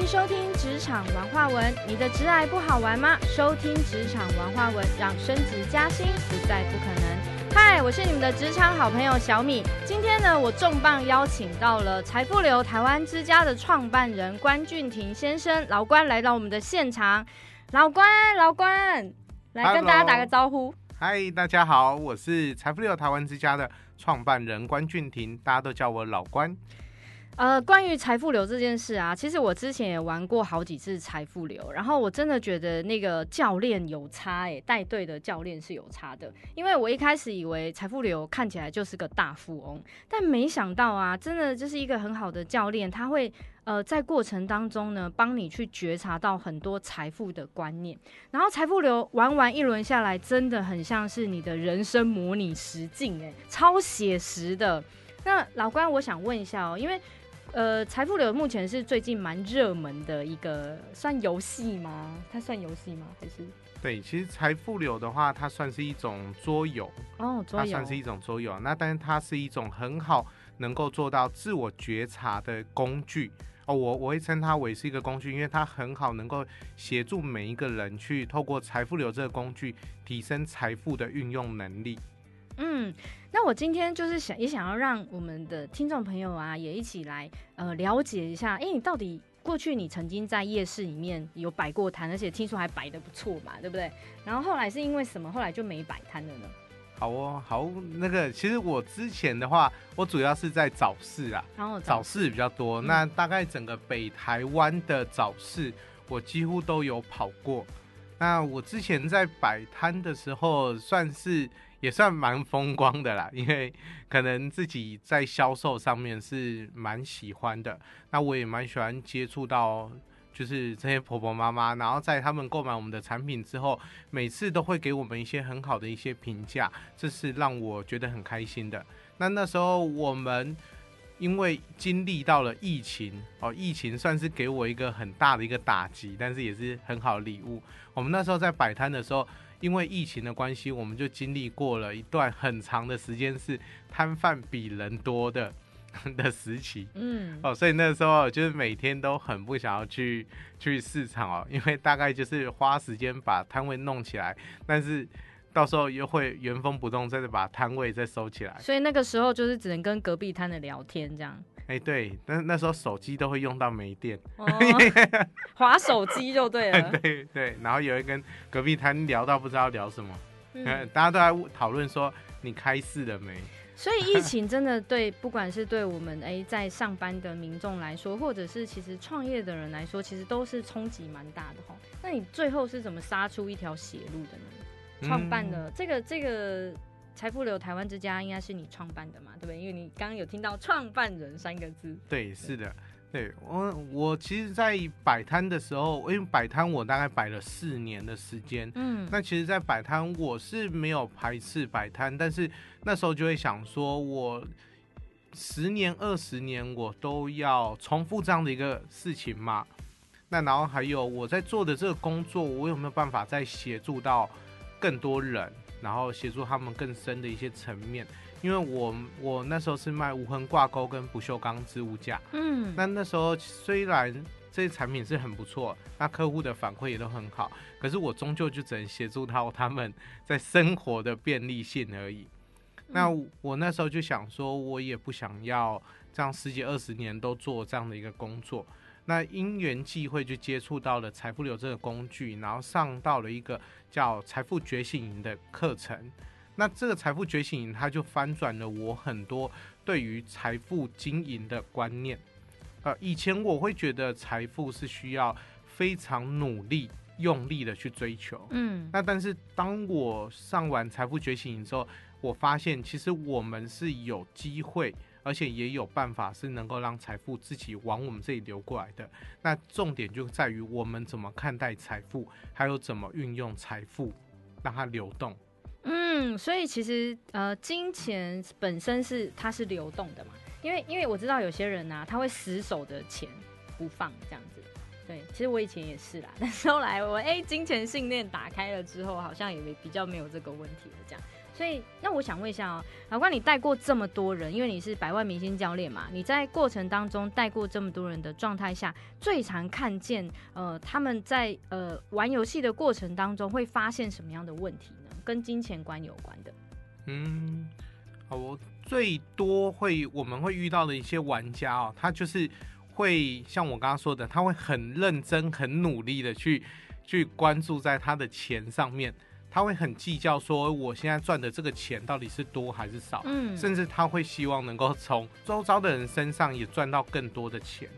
迎收听《职场文化文》，你的职爱不好玩吗？收听《职场文化文》，让升职加薪不再不可能。嗨，我是你们的职场好朋友小米。今天呢，我重磅邀请到了财富流台湾之家的创办人关俊廷先生，老关来到我们的现场。老关，老关，来跟大家打个招呼。嗨，大家好，我是财富流台湾之家的创办人关俊廷，大家都叫我老关。呃，关于财富流这件事啊，其实我之前也玩过好几次财富流，然后我真的觉得那个教练有差哎，带队的教练是有差的。因为我一开始以为财富流看起来就是个大富翁，但没想到啊，真的就是一个很好的教练，他会呃在过程当中呢，帮你去觉察到很多财富的观念。然后财富流玩完一轮下来，真的很像是你的人生模拟实境哎，超写实的。那老关，我想问一下哦，因为呃，财富流目前是最近蛮热门的一个，算游戏吗？它算游戏吗？还是？对，其实财富流的话，它算是一种桌游哦，它算是一种桌游。那但是它是一种很好能够做到自我觉察的工具哦。我我会称它为是一个工具，因为它很好能够协助每一个人去透过财富流这个工具提升财富的运用能力。嗯，那我今天就是想也想要让我们的听众朋友啊，也一起来呃了解一下，哎，你到底过去你曾经在夜市里面有摆过摊，而且听说还摆的不错嘛，对不对？然后后来是因为什么，后来就没摆摊了呢？好哦，好，那个其实我之前的话，我主要是在早市啊，然后早市比较多，那大概整个北台湾的早市，我几乎都有跑过。那我之前在摆摊的时候，算是。也算蛮风光的啦，因为可能自己在销售上面是蛮喜欢的。那我也蛮喜欢接触到，就是这些婆婆妈妈，然后在他们购买我们的产品之后，每次都会给我们一些很好的一些评价，这是让我觉得很开心的。那那时候我们因为经历到了疫情哦，疫情算是给我一个很大的一个打击，但是也是很好的礼物。我们那时候在摆摊的时候。因为疫情的关系，我们就经历过了一段很长的时间是摊贩比人多的 的时期，嗯，哦，所以那时候就是每天都很不想要去去市场哦，因为大概就是花时间把摊位弄起来，但是到时候又会原封不动再把摊位再收起来，所以那个时候就是只能跟隔壁摊的聊天这样。哎，对，但那时候手机都会用到没电，划手机就对了。对对，然后有一跟隔壁摊聊到不知道聊什么，大家都在讨论说你开市了没？所以疫情真的对，不管是对我们哎在上班的民众来说，或者是其实创业的人来说，其实都是冲击蛮大的哈。那你最后是怎么杀出一条血路的呢？创办的这个这个。财富流台湾之家应该是你创办的嘛，对不对？因为你刚刚有听到“创办人”三个字。对，是的，对我我其实，在摆摊的时候，因为摆摊我大概摆了四年的时间，嗯，那其实，在摆摊我是没有排斥摆摊，但是那时候就会想说，我十年、二十年我都要重复这样的一个事情嘛？那然后还有我在做的这个工作，我有没有办法再协助到更多人？然后协助他们更深的一些层面，因为我我那时候是卖无痕挂钩跟不锈钢置物架，嗯，那那时候虽然这些产品是很不错，那客户的反馈也都很好，可是我终究就只能协助到他们在生活的便利性而已。那我那时候就想说，我也不想要这样十几二十年都做这样的一个工作。那因缘际会就接触到了财富流这个工具，然后上到了一个叫财富觉醒营的课程。那这个财富觉醒营，它就翻转了我很多对于财富经营的观念。呃，以前我会觉得财富是需要非常努力、用力的去追求。嗯。那但是当我上完财富觉醒营之后，我发现其实我们是有机会。而且也有办法是能够让财富自己往我们这里流过来的。那重点就在于我们怎么看待财富，还有怎么运用财富让它流动。嗯，所以其实呃，金钱本身是它是流动的嘛。因为因为我知道有些人呐，他会死守的钱不放这样子。对，其实我以前也是啦，但是后来我哎，金钱信念打开了之后，好像也比较没有这个问题了这样。所以，那我想问一下哦，老关，你带过这么多人，因为你是百万明星教练嘛，你在过程当中带过这么多人的状态下，最常看见呃他们在呃玩游戏的过程当中会发现什么样的问题呢？跟金钱观有关的？嗯，好，我最多会我们会遇到的一些玩家哦，他就是会像我刚刚说的，他会很认真、很努力的去去关注在他的钱上面。他会很计较，说我现在赚的这个钱到底是多还是少，嗯，甚至他会希望能够从周遭的人身上也赚到更多的钱，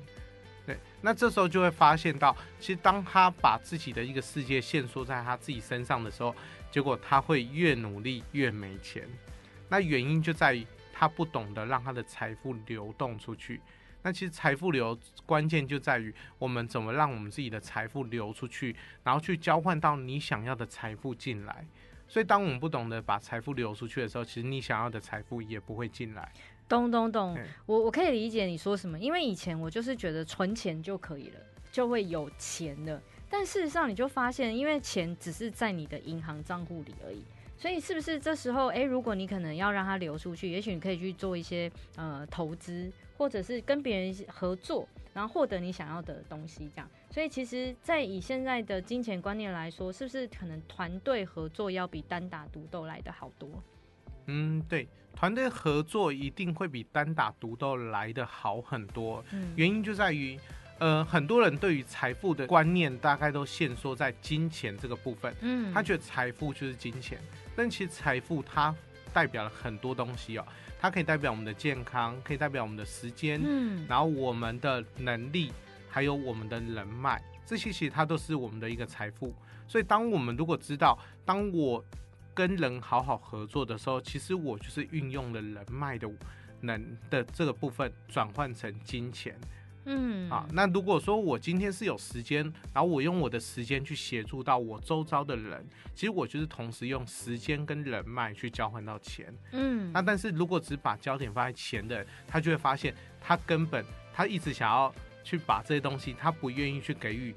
对，那这时候就会发现到，其实当他把自己的一个世界限缩在他自己身上的时候，结果他会越努力越没钱，那原因就在于他不懂得让他的财富流动出去。那其实财富流关键就在于我们怎么让我们自己的财富流出去，然后去交换到你想要的财富进来。所以，当我们不懂得把财富流出去的时候，其实你想要的财富也不会进来。懂懂懂，我我可以理解你说什么，因为以前我就是觉得存钱就可以了，就会有钱了。但事实上，你就发现，因为钱只是在你的银行账户里而已。所以是不是这时候，哎，如果你可能要让它流出去，也许你可以去做一些呃投资，或者是跟别人合作，然后获得你想要的东西，这样。所以其实，在以现在的金钱观念来说，是不是可能团队合作要比单打独斗来的好多？嗯，对，团队合作一定会比单打独斗来的好很多。嗯，原因就在于。呃，很多人对于财富的观念大概都限缩在金钱这个部分。嗯，他觉得财富就是金钱，但其实财富它代表了很多东西哦。它可以代表我们的健康，可以代表我们的时间，嗯，然后我们的能力，还有我们的人脉，这些其实它都是我们的一个财富。所以，当我们如果知道，当我跟人好好合作的时候，其实我就是运用了人脉的能的这个部分转换成金钱。嗯，啊，那如果说我今天是有时间，然后我用我的时间去协助到我周遭的人，其实我就是同时用时间跟人脉去交换到钱。嗯，那但是如果只把焦点放在钱的，他就会发现他根本他一直想要去把这些东西，他不愿意去给予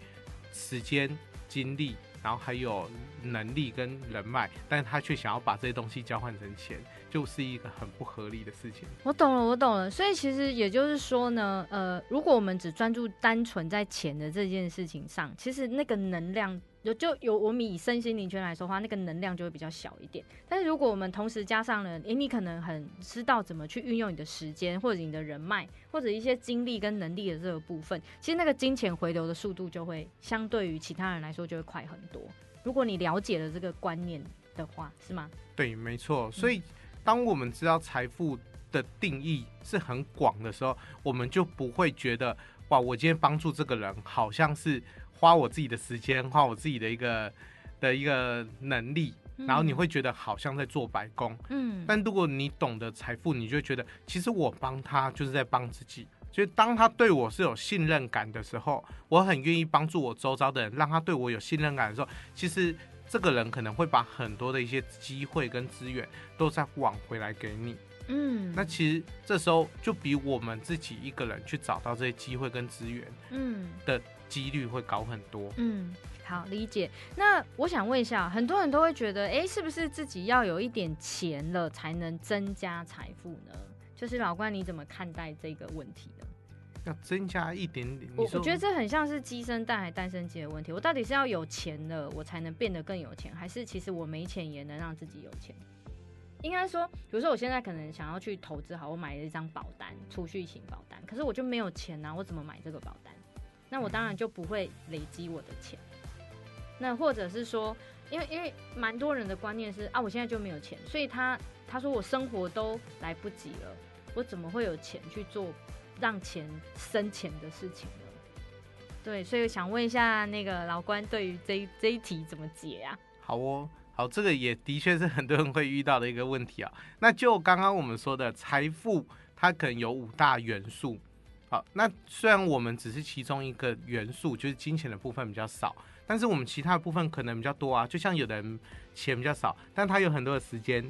时间、精力，然后还有能力跟人脉，但是他却想要把这些东西交换成钱。就是一个很不合理的事情。我懂了，我懂了。所以其实也就是说呢，呃，如果我们只专注单纯在钱的这件事情上，其实那个能量有就有我们以身心灵圈来说话，那个能量就会比较小一点。但是如果我们同时加上了，诶，你可能很知道怎么去运用你的时间，或者你的人脉，或者一些精力跟能力的这个部分，其实那个金钱回流的速度就会相对于其他人来说就会快很多。如果你了解了这个观念的话，是吗？对，没错。所以。当我们知道财富的定义是很广的时候，我们就不会觉得哇，我今天帮助这个人，好像是花我自己的时间，花我自己的一个的一个能力，然后你会觉得好像在做白工。嗯。但如果你懂得财富，你就觉得其实我帮他就是在帮自己。所以当他对我是有信任感的时候，我很愿意帮助我周遭的人，让他对我有信任感的时候，其实。这个人可能会把很多的一些机会跟资源都在往回来给你，嗯，那其实这时候就比我们自己一个人去找到这些机会跟资源，嗯，的几率会高很多。嗯，好理解。那我想问一下，很多人都会觉得，哎，是不是自己要有一点钱了才能增加财富呢？就是老关，你怎么看待这个问题呢？要增加一点点，我我觉得这很像是鸡生蛋还蛋生鸡的问题。我到底是要有钱了，我才能变得更有钱，还是其实我没钱也能让自己有钱？应该说，比如说我现在可能想要去投资，好，我买了一张保单，储蓄型保单，可是我就没有钱啊，我怎么买这个保单？那我当然就不会累积我的钱。那或者是说，因为因为蛮多人的观念是啊，我现在就没有钱，所以他他说我生活都来不及了，我怎么会有钱去做？让钱生钱的事情了，对，所以想问一下那个老关，对于这这一题怎么解啊？好哦，好，这个也的确是很多人会遇到的一个问题啊。那就刚刚我们说的财富，它可能有五大元素。好，那虽然我们只是其中一个元素，就是金钱的部分比较少，但是我们其他的部分可能比较多啊。就像有的人钱比较少，但他有很多的时间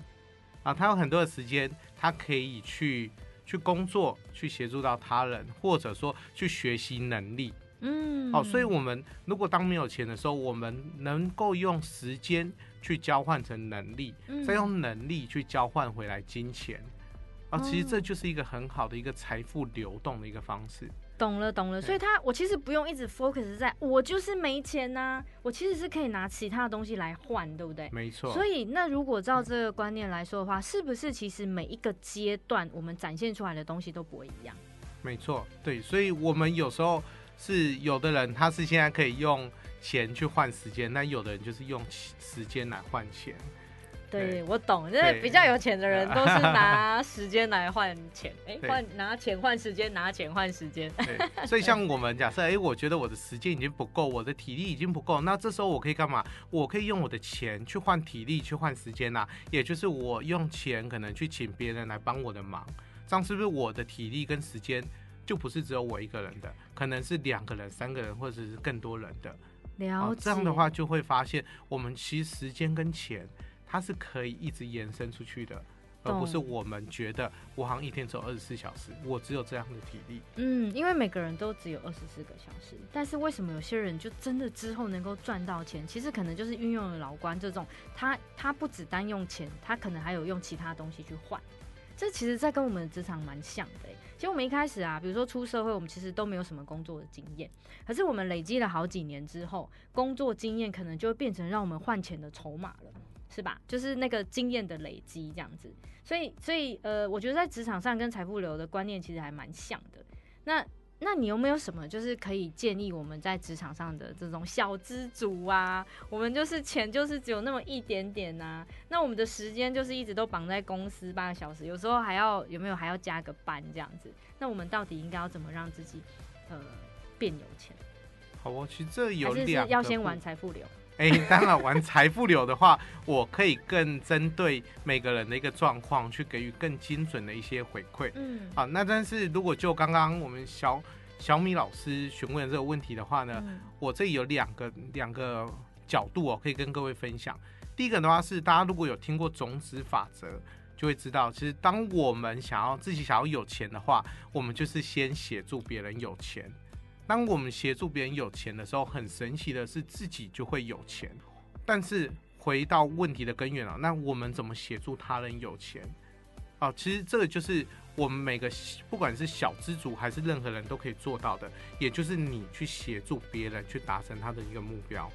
啊，他有很多的时间，他可以去。去工作，去协助到他人，或者说去学习能力，嗯，好，所以我们如果当没有钱的时候，我们能够用时间去交换成能力，再用能力去交换回来金钱。啊，其实这就是一个很好的一个财富流动的一个方式。懂了，懂了。所以他，我其实不用一直 focus 在我就是没钱呐，我其实是可以拿其他的东西来换，对不对？没错。所以，那如果照这个观念来说的话，是不是其实每一个阶段我们展现出来的东西都不会一样？没错，对。所以我们有时候是有的人他是现在可以用钱去换时间，那有的人就是用时间来换钱。对，我懂，因为比较有钱的人都是拿时间来换钱，哎，换拿钱换时间，拿钱换时间。对，所以像我们假设，哎，我觉得我的时间已经不够，我的体力已经不够，那这时候我可以干嘛？我可以用我的钱去换体力，去换时间呐。也就是我用钱可能去请别人来帮我的忙，这样是不是我的体力跟时间就不是只有我一个人的，可能是两个人、三个人，或者是更多人的？了解。这样的话就会发现，我们其实时间跟钱。它是可以一直延伸出去的，而不是我们觉得我好像一天只有二十四小时，我只有这样的体力。嗯，因为每个人都只有二十四个小时，但是为什么有些人就真的之后能够赚到钱？其实可能就是运用了老关这种，他他不只单用钱，他可能还有用其他东西去换。这其实，在跟我们的职场蛮像的。其实我们一开始啊，比如说出社会，我们其实都没有什么工作的经验，可是我们累积了好几年之后，工作经验可能就会变成让我们换钱的筹码了。是吧？就是那个经验的累积这样子，所以，所以，呃，我觉得在职场上跟财富流的观念其实还蛮像的。那，那你有没有什么就是可以建议我们在职场上的这种小资族啊？我们就是钱就是只有那么一点点呐，那我们的时间就是一直都绑在公司八个小时，有时候还要有没有还要加个班这样子？那我们到底应该要怎么让自己呃变有钱？好哦，其实这有两要先玩财富流。哎，当然玩财富流的话，我可以更针对每个人的一个状况，去给予更精准的一些回馈。嗯，好，那但是如果就刚刚我们小小米老师询问的这个问题的话呢，我这里有两个两个角度哦，可以跟各位分享。第一个的话是，大家如果有听过种子法则，就会知道，其实当我们想要自己想要有钱的话，我们就是先协助别人有钱。当我们协助别人有钱的时候，很神奇的是自己就会有钱。但是回到问题的根源啊，那我们怎么协助他人有钱？啊，其实这个就是我们每个不管是小资族还是任何人都可以做到的，也就是你去协助别人去达成他的一个目标。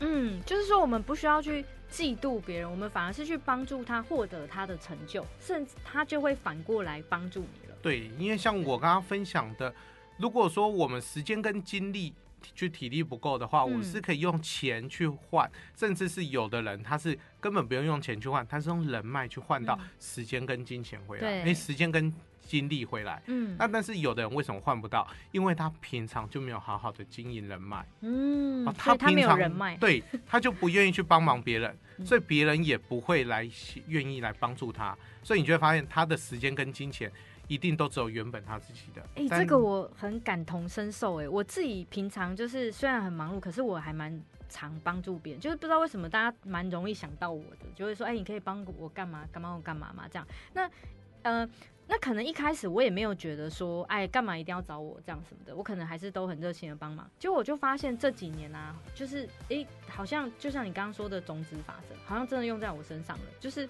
嗯，就是说我们不需要去嫉妒别人，我们反而是去帮助他获得他的成就，甚至他就会反过来帮助你了。对，因为像我刚刚分享的。如果说我们时间跟精力去体力不够的话，我是可以用钱去换，甚至是有的人他是根本不用用钱去换，他是用人脉去换到时间跟金钱回来，哎，时间跟精力回来。嗯，那但是有的人为什么换不到？因为他平常就没有好好的经营人脉。嗯，他平常人脉，对，他就不愿意去帮忙别人，所以别人也不会来愿意来帮助他，所以你就会发现他的时间跟金钱。一定都只有原本他自己的。哎，这个我很感同身受。哎，我自己平常就是虽然很忙碌，可是我还蛮常帮助别人。就是不知道为什么大家蛮容易想到我的，就会说：“哎，你可以帮我干嘛？干嘛我干嘛嘛？”这样。那呃，那可能一开始我也没有觉得说：“哎，干嘛一定要找我这样什么的？”我可能还是都很热情的帮忙。结果我就发现这几年啊，就是哎，好像就像你刚刚说的种子法则，好像真的用在我身上了。就是。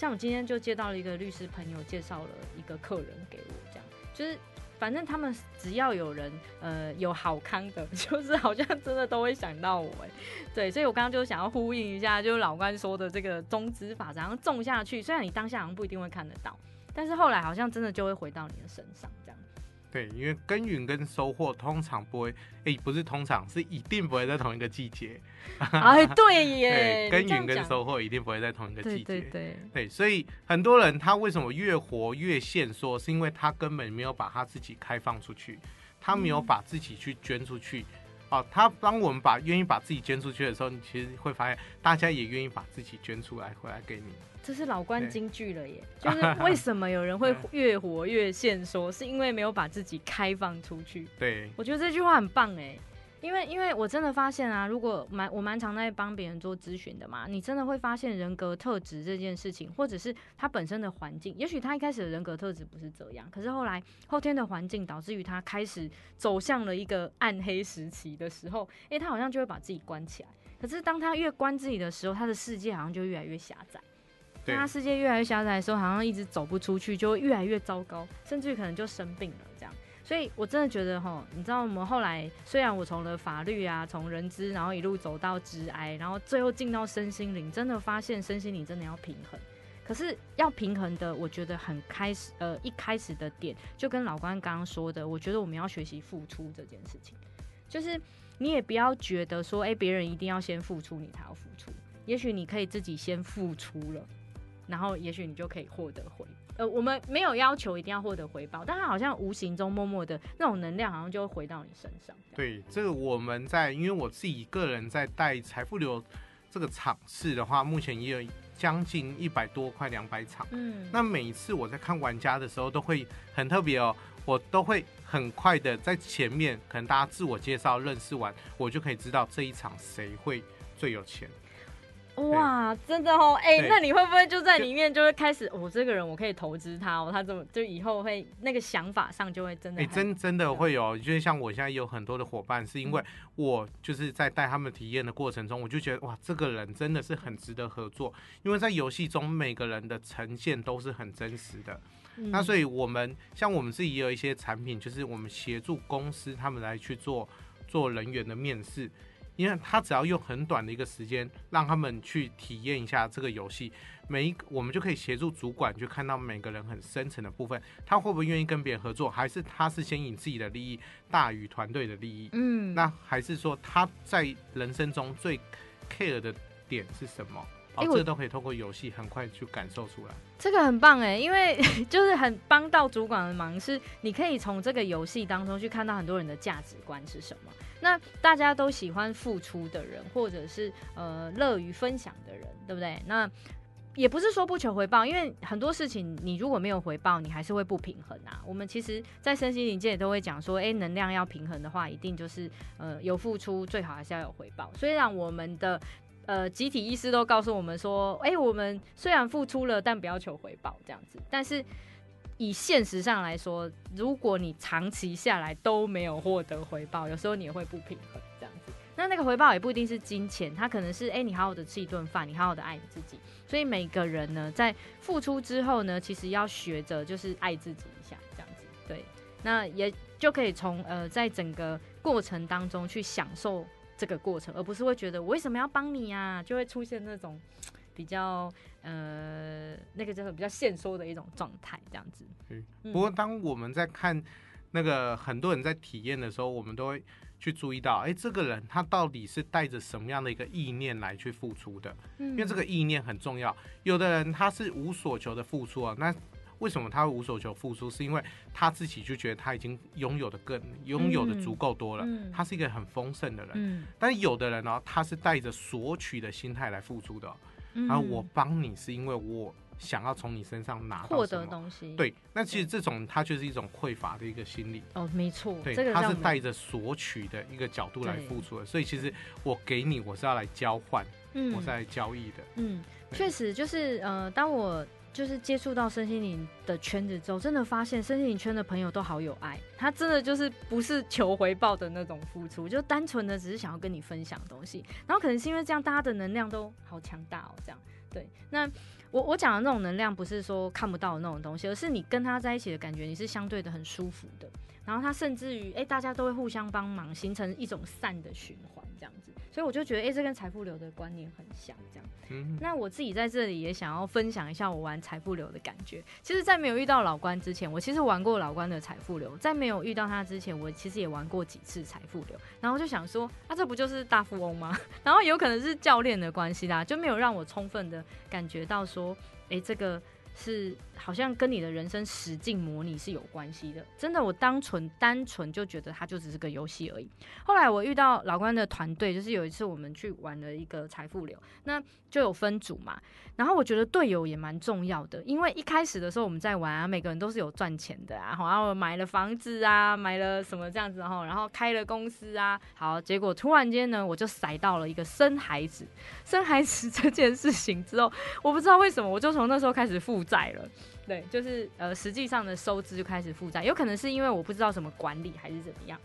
像我今天就接到了一个律师朋友介绍了一个客人给我，这样就是反正他们只要有人呃有好康的，就是好像真的都会想到我哎，对，所以我刚刚就想要呼应一下，就是老关说的这个中资法，然后种下去，虽然你当下好像不一定会看得到，但是后来好像真的就会回到你的身上。对，因为耕耘跟收获通常不会，哎，不是通常，是一定不会在同一个季节。哎，对耶，耕耘跟收获一定不会在同一个季节。对对对。对，所以很多人他为什么越活越限缩，是因为他根本没有把他自己开放出去，他没有把自己去捐出去。哦，他当我们把愿意把自己捐出去的时候，你其实会发现，大家也愿意把自己捐出来回来给你。这是老关金句了耶，就是为什么有人会越活越现说，是因为没有把自己开放出去。对，我觉得这句话很棒哎，因为因为我真的发现啊，如果蛮我蛮常在帮别人做咨询的嘛，你真的会发现人格特质这件事情，或者是他本身的环境，也许他一开始的人格特质不是这样，可是后来后天的环境导致于他开始走向了一个暗黑时期的时候，哎，他好像就会把自己关起来。可是当他越关自己的时候，他的世界好像就越来越狭窄。对。他世界越来越狭窄的时候，好像一直走不出去，就会越来越糟糕，甚至于可能就生病了。所以我真的觉得哈，你知道我们后来虽然我从了法律啊，从人资，然后一路走到职癌，然后最后进到身心灵，真的发现身心灵真的要平衡。可是要平衡的，我觉得很开始，呃，一开始的点就跟老关刚刚说的，我觉得我们要学习付出这件事情，就是你也不要觉得说，哎，别人一定要先付出，你才要付出，也许你可以自己先付出了，然后也许你就可以获得回，呃，我们没有要求一定要获得回报，但他好像无形中默默的那种能量，好像就会回到你身上。对，这个我们在，因为我自己个人在带财富流这个场次的话，目前也有。将近一百多快两百场，嗯，那每一次我在看玩家的时候，都会很特别哦，我都会很快的在前面，可能大家自我介绍认识完，我就可以知道这一场谁会最有钱。哇，真的哦，哎，那你会不会就在里面就会开始，我这个人我可以投资他哦，他怎么就以后会那个想法上就会真的，哎，真真的会有，就是像我现在有很多的伙伴，是因为我就是在带他们体验的过程中，我就觉得哇，这个人真的是很值得合作，因为在游戏中每个人的呈现都是很真实的，那所以我们像我们自己也有一些产品，就是我们协助公司他们来去做做人员的面试。因为他只要用很短的一个时间，让他们去体验一下这个游戏，每一我们就可以协助主管去看到每个人很深层的部分，他会不会愿意跟别人合作，还是他是先以自己的利益大于团队的利益？嗯，那还是说他在人生中最 care 的点是什么？哦，这都可以通过游戏很快去感受出来。这个很棒哎，因为就是很帮到主管的忙，是你可以从这个游戏当中去看到很多人的价值观是什么。那大家都喜欢付出的人，或者是呃乐于分享的人，对不对？那也不是说不求回报，因为很多事情你如果没有回报，你还是会不平衡啊。我们其实，在身心灵界也都会讲说，哎，能量要平衡的话，一定就是呃有付出，最好还是要有回报。虽然我们的呃集体意识都告诉我们说，哎，我们虽然付出了，但不要求回报这样子，但是。以现实上来说，如果你长期下来都没有获得回报，有时候你也会不平衡这样子。那那个回报也不一定是金钱，它可能是哎，你好好的吃一顿饭，你好好的爱你自己。所以每个人呢，在付出之后呢，其实要学着就是爱自己一下这样子。对，那也就可以从呃，在整个过程当中去享受这个过程，而不是会觉得我为什么要帮你呀，就会出现那种。比较呃，那个就是比较现说的一种状态，这样子。嗯。不过，当我们在看那个很多人在体验的时候，我们都会去注意到，哎，这个人他到底是带着什么样的一个意念来去付出的？嗯。因为这个意念很重要。有的人他是无所求的付出啊，那为什么他会无所求付出？是因为他自己就觉得他已经拥有的更拥有的足够多了，他是一个很丰盛的人。嗯。但是有的人呢，他是带着索取的心态来付出的。然后我帮你是因为我想要从你身上拿获得东西，对，那其实这种他就是一种匮乏的一个心理。哦，没错，对，他是带着索取的一个角度来付出的，所以其实我给你，我是要来交换，嗯，我是来交易的。嗯，确实就是呃，当我。就是接触到身心灵的圈子之后，真的发现身心灵圈的朋友都好有爱，他真的就是不是求回报的那种付出，就单纯的只是想要跟你分享东西。然后可能是因为这样，大家的能量都好强大哦，这样对。那我我讲的那种能量，不是说看不到的那种东西，而是你跟他在一起的感觉，你是相对的很舒服的。然后他甚至于，哎，大家都会互相帮忙，形成一种善的循环，这样子。所以我就觉得，哎，这跟财富流的观念很像，这样。嗯。那我自己在这里也想要分享一下我玩财富流的感觉。其实，在没有遇到老关之前，我其实玩过老关的财富流；在没有遇到他之前，我其实也玩过几次财富流。然后就想说，啊，这不就是大富翁吗？然后有可能是教练的关系啦，就没有让我充分的感觉到说，哎，这个。是好像跟你的人生实境模拟是有关系的，真的，我单纯单纯就觉得它就只是个游戏而已。后来我遇到老关的团队，就是有一次我们去玩了一个财富流，那就有分组嘛。然后我觉得队友也蛮重要的，因为一开始的时候我们在玩啊，每个人都是有赚钱的啊，然后买了房子啊，买了什么这样子，然后然后开了公司啊，好，结果突然间呢，我就塞到了一个生孩子，生孩子这件事情之后，我不知道为什么，我就从那时候开始负债了，对，就是呃，实际上的收支就开始负债，有可能是因为我不知道怎么管理还是怎么样。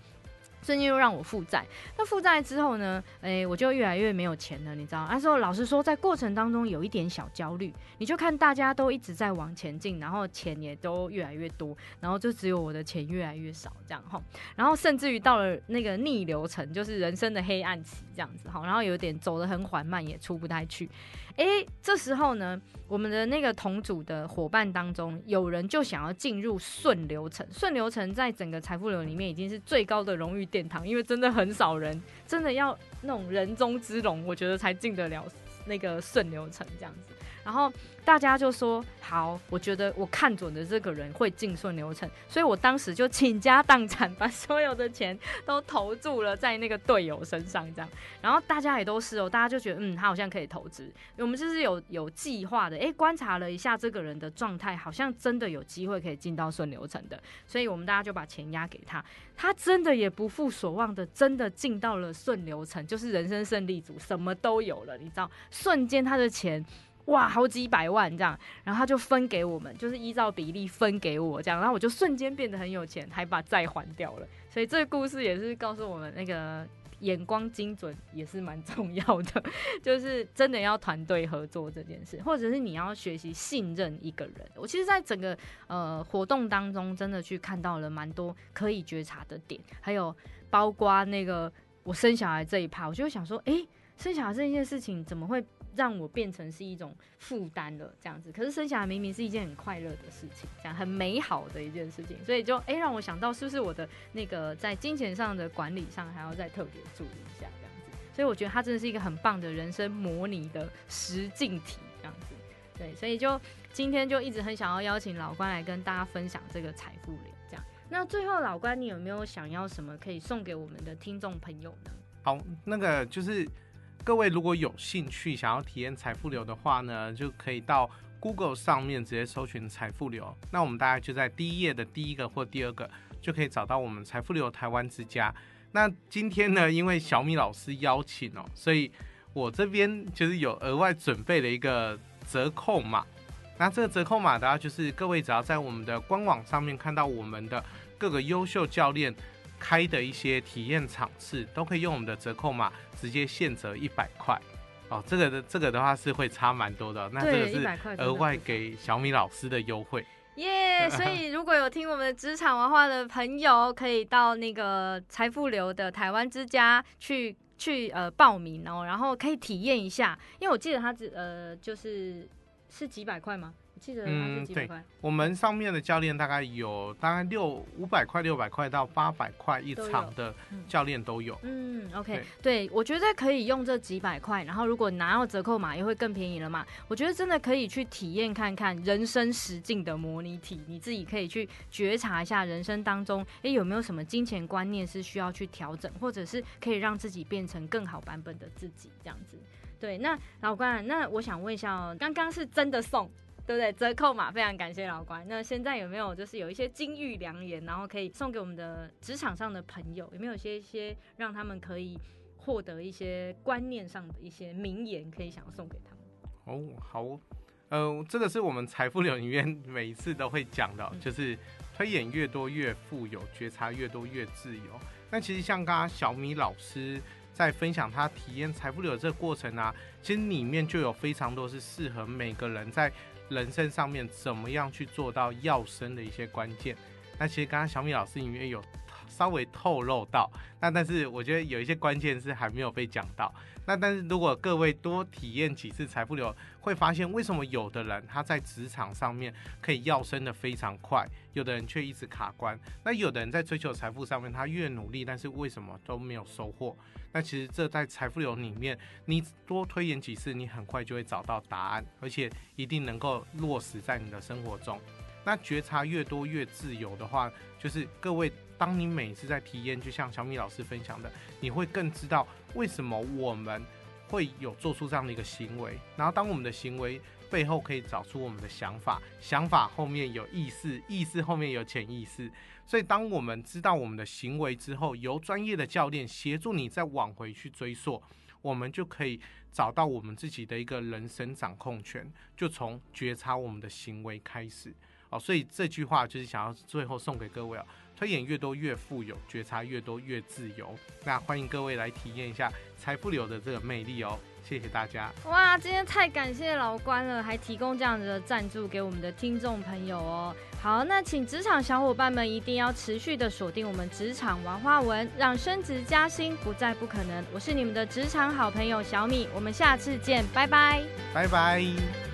瞬间又让我负债，那负债之后呢？哎，我就越来越没有钱了，你知道？那时候老实说，在过程当中有一点小焦虑。你就看大家都一直在往前进，然后钱也都越来越多，然后就只有我的钱越来越少，这样哈。然后甚至于到了那个逆流程，就是人生的黑暗期，这样子哈。然后有点走得很缓慢，也出不太去。哎，这时候呢，我们的那个同组的伙伴当中，有人就想要进入顺流程。顺流程在整个财富流里面已经是最高的荣誉殿堂，因为真的很少人真的要那种人中之龙，我觉得才进得了那个顺流程这样子。然后大家就说好，我觉得我看准的这个人会进顺流程，所以我当时就倾家荡产，把所有的钱都投注了在那个队友身上，这样。然后大家也都是哦，大家就觉得嗯，他好像可以投资。我们就是有有计划的，哎，观察了一下这个人的状态，好像真的有机会可以进到顺流程的，所以我们大家就把钱压给他，他真的也不负所望的，真的进到了顺流程，就是人生胜利组，什么都有了，你知道，瞬间他的钱。哇，好几百万这样，然后他就分给我们，就是依照比例分给我这样，然后我就瞬间变得很有钱，还把债还掉了。所以这个故事也是告诉我们，那个眼光精准也是蛮重要的，就是真的要团队合作这件事，或者是你要学习信任一个人。我其实，在整个呃活动当中，真的去看到了蛮多可以觉察的点，还有包括那个我生小孩这一趴，我就想说，哎，生小孩这件事情怎么会？让我变成是一种负担了，这样子。可是生下来明明是一件很快乐的事情，这样很美好的一件事情，所以就哎让我想到是不是我的那个在金钱上的管理上还要再特别注意一下，这样子。所以我觉得它真的是一个很棒的人生模拟的实境题，这样子。对，所以就今天就一直很想要邀请老关来跟大家分享这个财富流，这样。那最后老关，你有没有想要什么可以送给我们的听众朋友呢？好，那个就是。各位如果有兴趣想要体验财富流的话呢，就可以到 Google 上面直接搜寻财富流。那我们大概就在第一页的第一个或第二个，就可以找到我们财富流台湾之家。那今天呢，因为小米老师邀请哦，所以我这边就是有额外准备了一个折扣码。那这个折扣码的话，就是各位只要在我们的官网上面看到我们的各个优秀教练。开的一些体验场次都可以用我们的折扣码直接现折一百块哦，这个的这个的话是会差蛮多的，那这个是额外给小米老师的优惠耶。所以如果有听我们的职场文化的朋友，可以到那个财富流的台湾之家去去呃报名哦，然后可以体验一下，因为我记得他只呃就是是几百块吗？记得嗯，对，我们上面的教练大概有大概六五百块、六百块到八百块一场的教练都有。嗯，OK，对我觉得可以用这几百块，然后如果拿到折扣码，也会更便宜了嘛。我觉得真的可以去体验看看人生实境的模拟体，你自己可以去觉察一下人生当中，哎，有没有什么金钱观念是需要去调整，或者是可以让自己变成更好版本的自己这样子。对，那老关，那我想问一下哦，刚刚是真的送？对不对？折扣码非常感谢老关。那现在有没有就是有一些金玉良言，然后可以送给我们的职场上的朋友？有没有些一些让他们可以获得一些观念上的一些名言，可以想要送给他们？哦，好，呃，这个是我们财富流里面每一次都会讲的，就是推演越多越富有，觉察越多越自由。那其实像刚刚小米老师在分享他体验财富流的这个过程啊，其实里面就有非常多是适合每个人在。人生上面怎么样去做到要生的一些关键？那其实刚刚小米老师里面有稍微透露到，那但是我觉得有一些关键是还没有被讲到。那但是如果各位多体验几次财富流，会发现为什么有的人他在职场上面可以要升的非常快，有的人却一直卡关。那有的人在追求财富上面，他越努力，但是为什么都没有收获？那其实这在财富流里面，你多推演几次，你很快就会找到答案，而且一定能够落实在你的生活中。那觉察越多越自由的话，就是各位，当你每次在体验，就像小米老师分享的，你会更知道为什么我们会有做出这样的一个行为。然后当我们的行为背后可以找出我们的想法，想法后面有意识，意识后面有潜意识。所以，当我们知道我们的行为之后，由专业的教练协助你再往回去追溯，我们就可以找到我们自己的一个人生掌控权。就从觉察我们的行为开始。哦，所以这句话就是想要最后送给各位哦。推演越多越富有，觉察越多越自由。那欢迎各位来体验一下财富流的这个魅力哦！谢谢大家。哇，今天太感谢老关了，还提供这样子的赞助给我们的听众朋友哦。好，那请职场小伙伴们一定要持续的锁定我们职场玩花文，让升职加薪不再不可能。我是你们的职场好朋友小米，我们下次见，拜拜，拜拜。